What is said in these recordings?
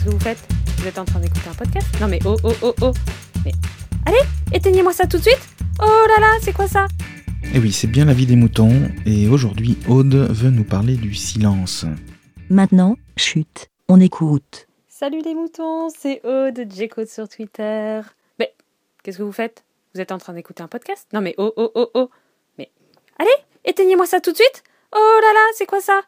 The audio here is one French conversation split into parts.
qu'est-ce que vous faites? Vous êtes en train d'écouter un podcast? Non mais oh oh oh oh. Mais allez, éteignez-moi ça tout de suite! Oh là là, c'est quoi ça? Eh oui, c'est bien la vie des moutons, et aujourd'hui Aude veut nous parler du silence. Maintenant, chut, on écoute. Salut les moutons, c'est Aude, J-Code sur Twitter. Mais qu'est-ce que vous faites? Vous êtes en train d'écouter un podcast? Non mais oh oh oh oh. Mais allez, éteignez-moi ça tout de suite! Oh là là, c'est quoi ça?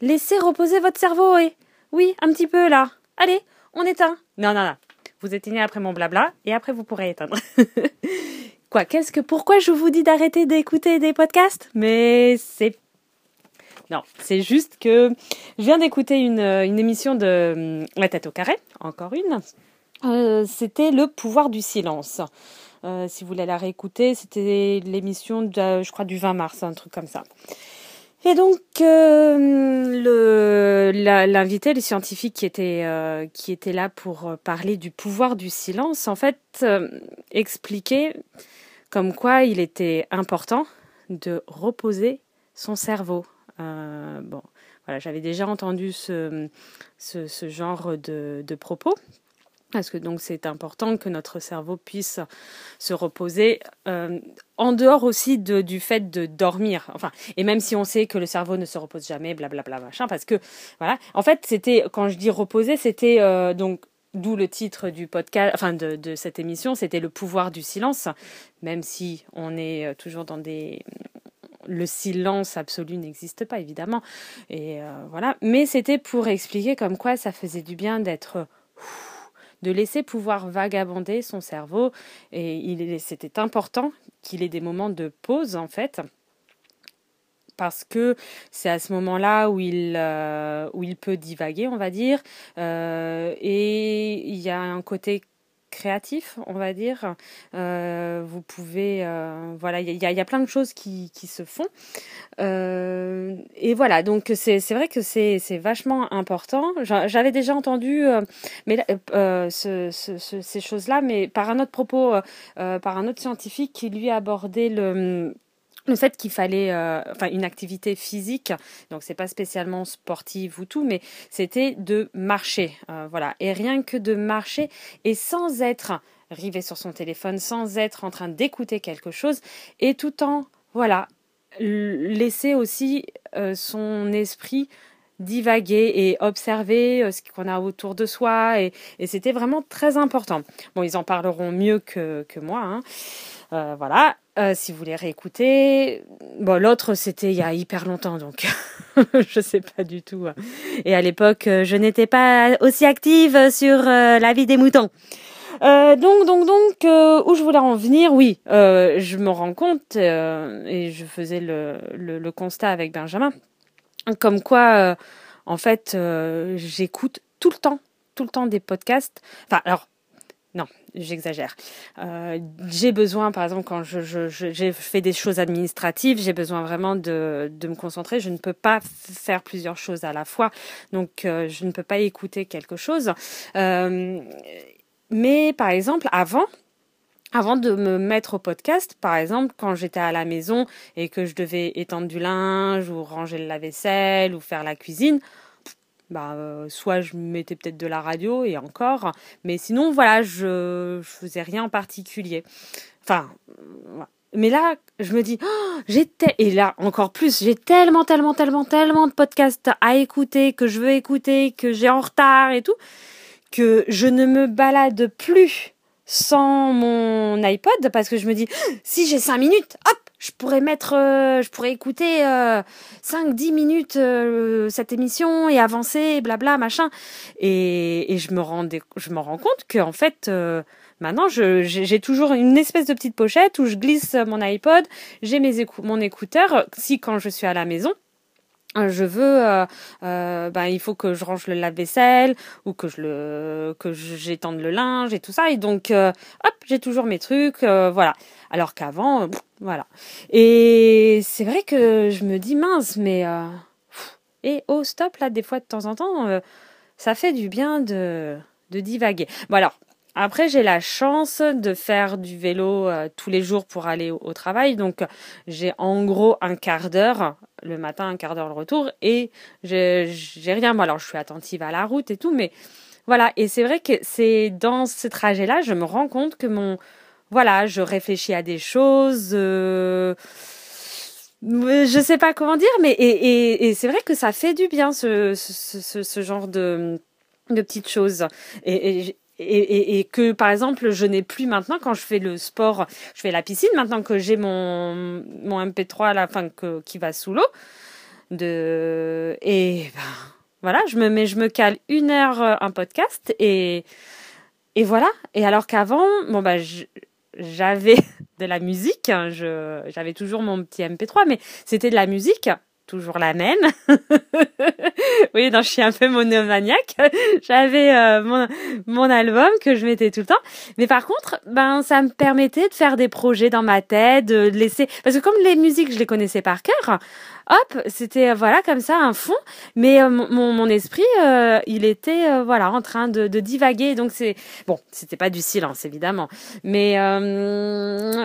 Laissez reposer votre cerveau et... Oui, un petit peu là. Allez, on éteint. Non, non, non. Vous éteignez après mon blabla et après vous pourrez éteindre. Quoi, qu'est-ce que... Pourquoi je vous dis d'arrêter d'écouter des podcasts? Mais c'est... Non, c'est juste que je viens d'écouter une, une émission de hum, La tête au carré, encore une. Euh, c'était Le pouvoir du silence. Euh, si vous voulez la réécouter, c'était l'émission, je crois, du 20 mars, un truc comme ça. Et donc, euh, le, l'invité, les scientifiques qui étaient, euh, qui là pour parler du pouvoir du silence, en fait, euh, expliquaient comme quoi il était important de reposer son cerveau. Euh, bon, voilà, j'avais déjà entendu ce, ce, genre de propos parce que donc c'est important que notre cerveau puisse se reposer euh, en dehors aussi de, du fait de dormir. Enfin, et même si on sait que le cerveau ne se repose jamais, blablabla machin, parce que voilà. En fait, c'était quand je dis reposer, c'était euh, donc d'où le titre du podcast, enfin de, de cette émission, c'était le pouvoir du silence. Même si on est euh, toujours dans des le silence absolu n'existe pas évidemment et voilà mais c'était pour expliquer comme quoi ça faisait du bien d'être de laisser pouvoir vagabonder son cerveau. Et c'était important qu'il ait des moments de pause, en fait. Parce que c'est à ce moment-là où il, euh, où il peut divaguer, on va dire. Euh, et il y a un côté créatif, on va dire. Euh, vous pouvez, euh, voilà, il y, a plein de choses qui, se font. Euh, et voilà, donc c'est vrai que c'est vachement important. J'avais déjà entendu ces choses-là, mais par un autre propos, par un autre scientifique qui lui abordait le le fait qu'il fallait euh, enfin une activité physique donc c'est pas spécialement sportive ou tout mais c'était de marcher euh, voilà. Et rien que de marcher et sans être rivé sur son téléphone sans être en train d'écouter quelque chose et tout en voilà laisser aussi euh, son esprit divaguer et observer ce qu'on a autour de soi et, c'était vraiment très important bon ils en parleront mieux que, moi hein. Euh, voilà. Euh, si vous voulez réécouter, bon, l'autre c'était il y a hyper longtemps, donc je sais pas du tout. Et à l'époque, je n'étais pas aussi active sur euh, la vie des moutons. Euh, donc, donc, donc, euh, où je voulais en venir, oui, euh, je me rends compte, et je faisais le, constat avec Benjamin, comme quoi, en fait, j'écoute tout le temps, tout le temps des podcasts. Enfin, alors, non, j'exagère. Euh, j'ai besoin, par exemple, quand je, je, fais des choses administratives, j'ai besoin vraiment de, me concentrer. Je ne peux pas faire plusieurs choses à la fois, donc euh, je ne peux pas écouter quelque chose. Euh, mais par exemple, avant, avant de me mettre au podcast, par exemple, quand j'étais à la maison et que je devais étendre du linge ou ranger le lave-vaisselle ou faire la cuisine, bah, euh, soit je mettais peut-être de la radio et encore, mais sinon voilà, je, je faisais rien en particulier. Enfin, mais là, je me dis, oh, j'ai et là encore plus, j'ai tellement, tellement, tellement, tellement de podcasts à écouter que je veux écouter, que j'ai en retard et tout, que je ne me balade plus sans mon iPod parce que je me dis, oh, si j'ai cinq minutes, hop, je pourrais mettre, euh, je pourrais écouter euh, 5-10 minutes euh, cette émission et avancer, blabla, machin. Et, et je me rends, je me rends compte que en fait, euh, maintenant, j'ai toujours une espèce de petite pochette où je glisse mon iPod, j'ai mes écou mon écouteur. Si quand je suis à la maison, je veux euh, euh, ben il faut que je range le lave-vaisselle ou que je le que j'étende le linge et tout ça. Et donc euh, hop j'ai toujours mes trucs voilà. Alors qu'avant voilà. Et c'est vrai que je me dis mince mais et oh stop là des fois de temps en temps ça fait du bien de de divaguer. Bon alors après, j'ai la chance de faire du vélo tous les jours pour aller au, au travail. Donc, j'ai en gros un quart d'heure le matin, un quart d'heure le retour. Et j'ai rien. Bon, alors, je suis attentive à la route et tout, mais Voilà, et c'est vrai que c'est dans ce trajet-là, je me rends compte que mon, voilà, je réfléchis à des choses. Euh, je sais pas comment dire, mais et, c'est vrai que ça fait du bien ce, genre de, de petites choses. Et, et, et, que par exemple je n'ai plus maintenant quand je fais le sport, je fais la piscine maintenant que j'ai mon mon MP3 à la fin que, qui va sous l'eau de et ben, voilà je me mets je me cale une heure euh, un podcast et et voilà. Et alors qu'avant bon bah j'avais de la musique hein, j'avais toujours mon petit MP3 mais c'était de la musique toujours la même. oui, non, je suis un peu monomaniaque. J'avais euh, mon, mon album que je mettais tout le temps. Mais par contre, ben, ça me permettait de faire des projets dans ma tête, de laisser, parce que comme les musiques, je les connaissais par cœur, hop, c'était, euh, voilà, comme ça, un fond. Mais euh, mon, mon esprit, il était, voilà, en train de, de divaguer. Donc c'est, bon, c'était pas du silence, évidemment. Mais,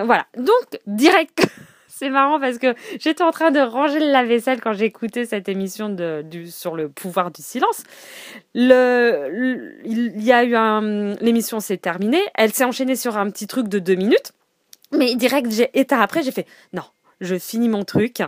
voilà. Donc, direct. C'est marrant parce que j'étais en train de ranger le lave-vaisselle quand j'écoutais cette émission de, sur le pouvoir du silence. Le, il y a eu l'émission s'est terminée. Elle s'est enchaînée sur un petit truc de deux minutes. Mais direct, j'ai été après, j'ai fait non, je finis mon truc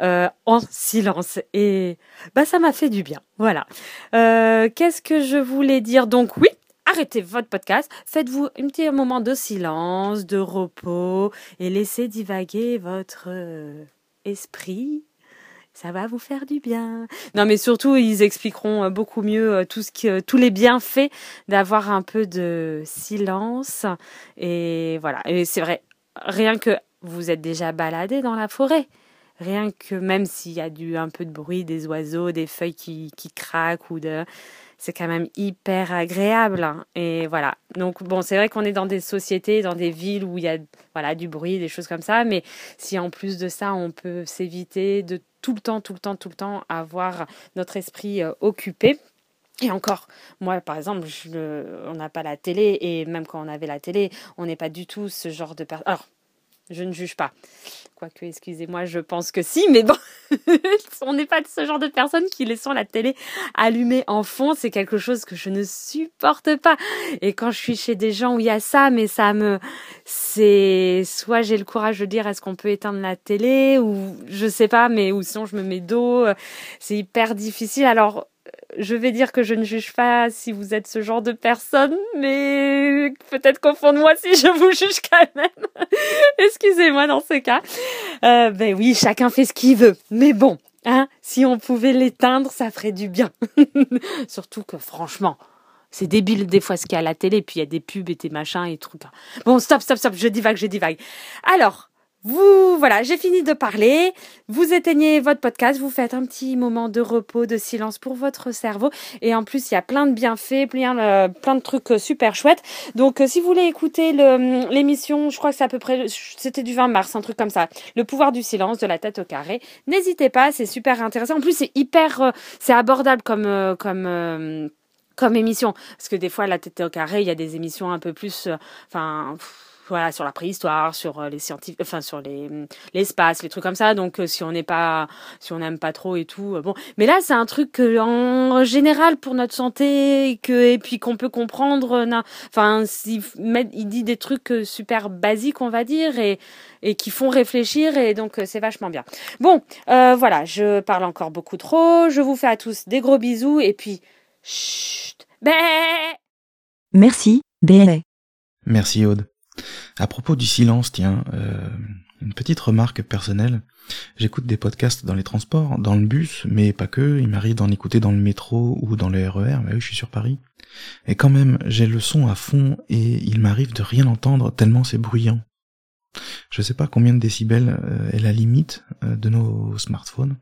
euh, en silence et bah ça m'a fait du bien. Voilà. Euh, Qu'est-ce que je voulais dire? Donc oui, arrêtez votre podcast, faites-vous un petit moment de silence, de repos et laissez divaguer votre euh, esprit. Ça va vous faire du bien. Non, mais surtout, ils expliqueront euh, beaucoup mieux euh, tout ce tous les bienfaits d'avoir un peu de silence. Et voilà. Et c'est vrai, rien que vous êtes déjà baladé dans la forêt rien que même s'il y a du un peu de bruit des oiseaux, des feuilles qui, qui craquent ou de c'est quand même hyper agréable. Hein. Et voilà. Donc bon, c'est vrai qu'on est dans des sociétés, dans des villes où il y a voilà du bruit, des choses comme ça. Mais si en plus de ça, on peut s'éviter de tout le temps, tout le temps, tout le temps avoir notre esprit euh, occupé. Et encore, moi par exemple, je, on n'a pas la télé et même quand on avait la télé, on n'est pas du tout ce genre de personne. Alors, je ne juge pas. Quoique, excusez-moi, je pense que si, mais bon, on n'est pas de ce genre de personnes qui laissent la télé allumée en fond. C'est quelque chose que je ne supporte pas. Et quand je suis chez des gens où il y a ça, mais ça me, c'est, soit j'ai le courage de dire est-ce qu'on peut éteindre la télé ou je sais pas, mais ou sinon je me mets dos. C'est hyper difficile. Alors, je vais dire que je ne juge pas si vous êtes ce genre de personne, mais peut-être qu'au fond de moi, si je vous juge quand même. Excusez-moi dans ce cas. Euh, ben oui, chacun fait ce qu'il veut. Mais bon, hein, si on pouvait l'éteindre, ça ferait du bien. Surtout que franchement, c'est débile des fois ce qu'il y a à la télé, puis il y a des pubs et des machins et trucs. Bon, stop, stop, stop, je divague, je divague. Alors, vous, voilà, j'ai fini de parler. Vous éteignez votre podcast, vous faites un petit moment de repos, de silence pour votre cerveau. Et en plus, il y a plein de bienfaits, plein, euh, de trucs euh, super chouettes. Donc, euh, si vous voulez écouter l'émission, je crois que c'est à peu près, c'était du 20 mars, un truc comme ça. Le pouvoir du silence, de la tête au carré. N'hésitez pas, c'est super intéressant. En plus, c'est hyper, c'est abordable comme, comme, comme émission. Parce que des fois, la tête au carré, il y a des émissions un peu plus, enfin, voilà sur la préhistoire sur euh, les scientifiques enfin sur les mm, l'espace les trucs comme ça. Donc euh, si on n'est pas si on n'aime pas trop et tout euh, bon. Mais là c'est un truc en général pour notre santé que et puis qu'on peut comprendre enfin il, il dit des trucs super basiques on va dire et et qui font réfléchir et donc c'est vachement bien. Bon voilà je parle encore beaucoup trop je vous fais à tous des gros bisous et puis chut. Bé merci bé merci Aude. À propos du silence, tiens, euh, une petite remarque personnelle. J'écoute des podcasts dans les transports, dans le bus, mais pas que, il m'arrive d'en écouter dans le métro ou dans le RER, mais oui, je suis sur Paris. Et quand même, j'ai le son à fond et il m'arrive de rien entendre tellement c'est bruyant. Je sais pas combien de décibels euh, est la limite euh, de nos smartphones,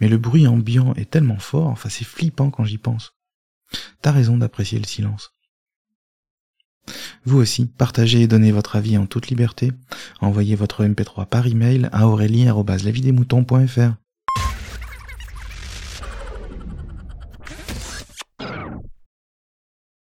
mais le bruit ambiant est tellement fort, enfin c'est flippant quand j'y pense. T'as raison d'apprécier le silence. Vous aussi, partagez et donnez votre avis en toute liberté. Envoyez votre MP3 par email à aurélie.lavidemouton.fr.